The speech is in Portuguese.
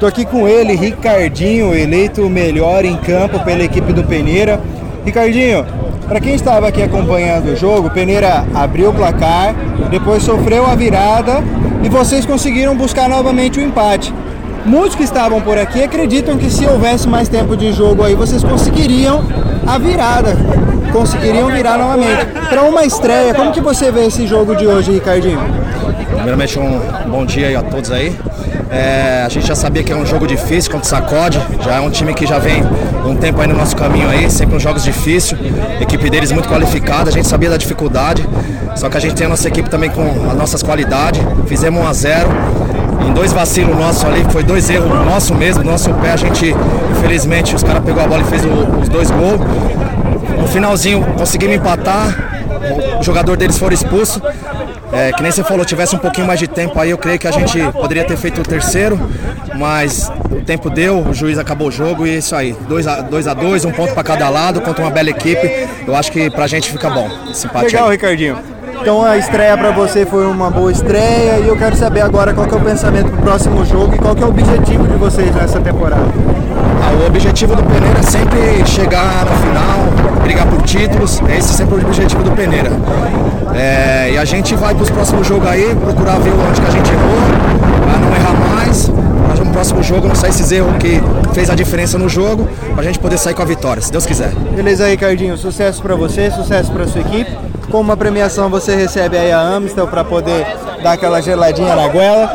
Tô aqui com ele, Ricardinho, eleito o melhor em campo pela equipe do Peneira. Ricardinho, para quem estava aqui acompanhando o jogo, o Peneira abriu o placar, depois sofreu a virada e vocês conseguiram buscar novamente o empate. Muitos que estavam por aqui acreditam que se houvesse mais tempo de jogo aí, vocês conseguiriam a virada, conseguiriam virar novamente. Para uma estreia, como que você vê esse jogo de hoje, Ricardinho? Primeiramente um bom dia a todos aí. É, a gente já sabia que é um jogo difícil contra o Sacode, já é um time que já vem um tempo aí no nosso caminho aí, sempre uns jogos difíceis, equipe deles muito qualificada, a gente sabia da dificuldade, só que a gente tem a nossa equipe também com as nossas qualidades, fizemos 1 a 0 em dois vacilos nossos ali, foi dois erros nosso mesmo, nosso pé, a gente, infelizmente, os caras pegou a bola e fez o, os dois gols. No finalzinho conseguimos empatar, o jogador deles foi expulso. É, que nem você falou, tivesse um pouquinho mais de tempo aí, eu creio que a gente poderia ter feito o terceiro, mas o tempo deu, o juiz acabou o jogo e é isso aí. 2 a 2 a dois, um ponto para cada lado, contra uma bela equipe. Eu acho que pra gente fica bom. Simpatia. Legal, Ricardinho. Então a estreia para você foi uma boa estreia e eu quero saber agora qual é o pensamento pro próximo jogo e qual que é o objetivo de vocês nessa temporada. Ah, o objetivo do Peneira é sempre chegar no final, títulos, esse é sempre o objetivo do Peneira. É, e a gente vai para os próximos jogos aí, procurar ver onde que a gente errou, para não errar mais, mas no próximo jogo não sair esses erros que fez a diferença no jogo, para a gente poder sair com a vitória, se Deus quiser. Beleza, Ricardinho, sucesso para você, sucesso para sua equipe. Com uma premiação você recebe aí a Amstel para poder dar aquela geladinha na goela.